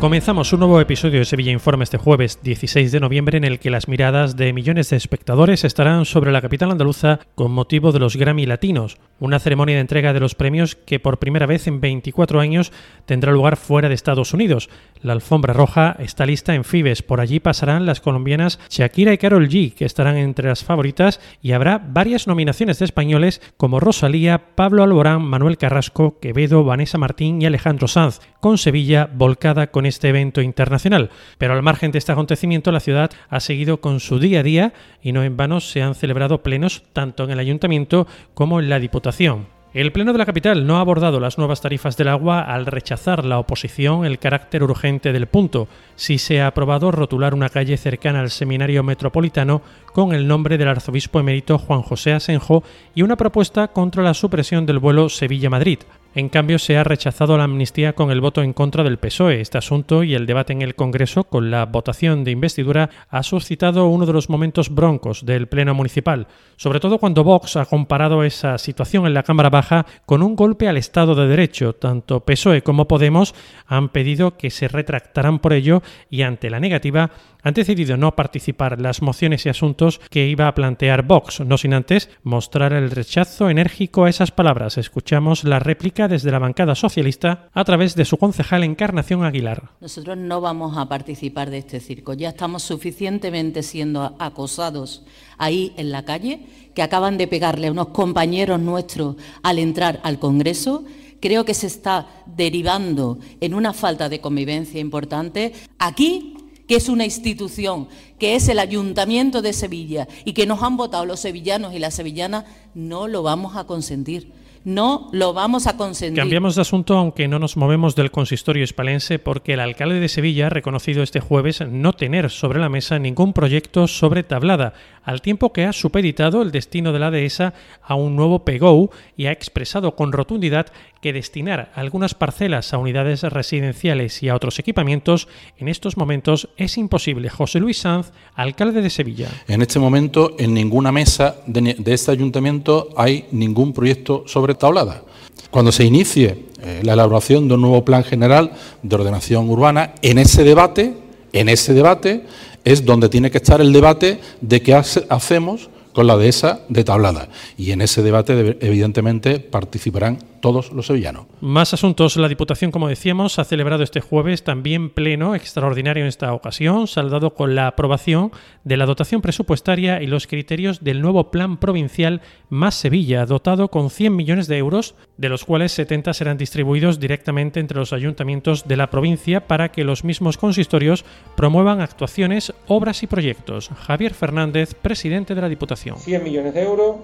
Comenzamos un nuevo episodio de Sevilla Informa este jueves 16 de noviembre en el que las miradas de millones de espectadores estarán sobre la capital andaluza con motivo de los Grammy Latinos, una ceremonia de entrega de los premios que por primera vez en 24 años tendrá lugar fuera de Estados Unidos. La alfombra roja está lista en Fibes, por allí pasarán las colombianas Shakira y Carol G, que estarán entre las favoritas, y habrá varias nominaciones de españoles como Rosalía, Pablo Alborán, Manuel Carrasco, Quevedo, Vanessa Martín y Alejandro Sanz, con Sevilla volcada con este evento internacional. Pero al margen de este acontecimiento, la ciudad ha seguido con su día a día y no en vano se han celebrado plenos tanto en el ayuntamiento como en la Diputación. El Pleno de la Capital no ha abordado las nuevas tarifas del agua al rechazar la oposición el carácter urgente del punto. Sí se ha aprobado rotular una calle cercana al Seminario Metropolitano con el nombre del arzobispo emérito Juan José Asenjo y una propuesta contra la supresión del vuelo Sevilla-Madrid. En cambio, se ha rechazado la amnistía con el voto en contra del PSOE. Este asunto y el debate en el Congreso con la votación de investidura ha suscitado uno de los momentos broncos del Pleno Municipal, sobre todo cuando Vox ha comparado esa situación en la Cámara Baja con un golpe al Estado de Derecho. Tanto PSOE como Podemos han pedido que se retractaran por ello y ante la negativa han decidido no participar las mociones y asuntos que iba a plantear Vox, no sin antes mostrar el rechazo enérgico a esas palabras. Escuchamos la réplica desde la bancada socialista a través de su concejal Encarnación Aguilar. Nosotros no vamos a participar de este circo. Ya estamos suficientemente siendo acosados ahí en la calle, que acaban de pegarle a unos compañeros nuestros al entrar al Congreso creo que se está derivando en una falta de convivencia importante. Aquí que es una institución, que es el Ayuntamiento de Sevilla y que nos han votado los sevillanos y las sevillanas, no lo vamos a consentir. No lo vamos a consentir. Cambiamos de asunto, aunque no nos movemos del consistorio hispalense, porque el alcalde de Sevilla ha reconocido este jueves no tener sobre la mesa ningún proyecto sobre tablada, al tiempo que ha supeditado el destino de la dehesa a un nuevo PEGO y ha expresado con rotundidad que destinar algunas parcelas a unidades residenciales y a otros equipamientos en estos momentos es imposible. José Luis Sanz, alcalde de Sevilla. En este momento, en ninguna mesa de, este ayuntamiento hay ningún proyecto sobre tablada. Cuando se inicie eh, la elaboración de un nuevo plan general de ordenación urbana, en ese debate, en ese debate es donde tiene que estar el debate de qué hacemos con la dehesa de tablada. Y en ese debate, evidentemente, participarán todos los sevillanos. Más asuntos. La Diputación, como decíamos, ha celebrado este jueves también pleno extraordinario en esta ocasión, saldado con la aprobación de la dotación presupuestaria y los criterios del nuevo Plan Provincial Más Sevilla, dotado con 100 millones de euros, de los cuales 70 serán distribuidos directamente entre los ayuntamientos de la provincia para que los mismos consistorios promuevan actuaciones, obras y proyectos. Javier Fernández, presidente de la Diputación. 100 millones de euros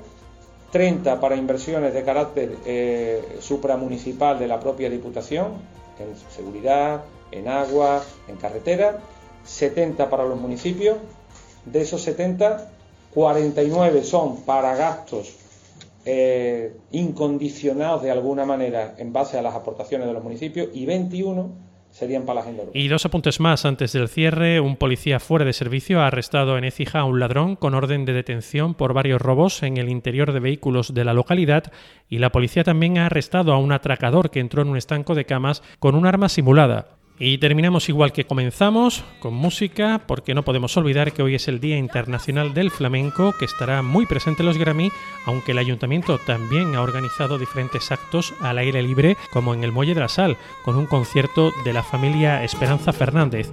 30 para inversiones de carácter eh, supramunicipal de la propia Diputación, en seguridad, en agua, en carretera, 70 para los municipios. De esos 70, 49 son para gastos eh, incondicionados de alguna manera en base a las aportaciones de los municipios y 21 Y dos apuntes más antes del cierre. Un policía fuera de servicio ha arrestado en Écija a un ladrón con orden de detención por varios robos en el interior de vehículos de la localidad y la policía también ha arrestado a un atracador que entró en un estanco de camas con un arma simulada. Y terminamos igual que comenzamos, con música, porque no podemos olvidar que hoy es el Día Internacional del Flamenco, que estará muy presente en los Grammy, aunque el ayuntamiento también ha organizado diferentes actos al aire libre, como en el Muelle de la Sal, con un concierto de la familia Esperanza Fernández.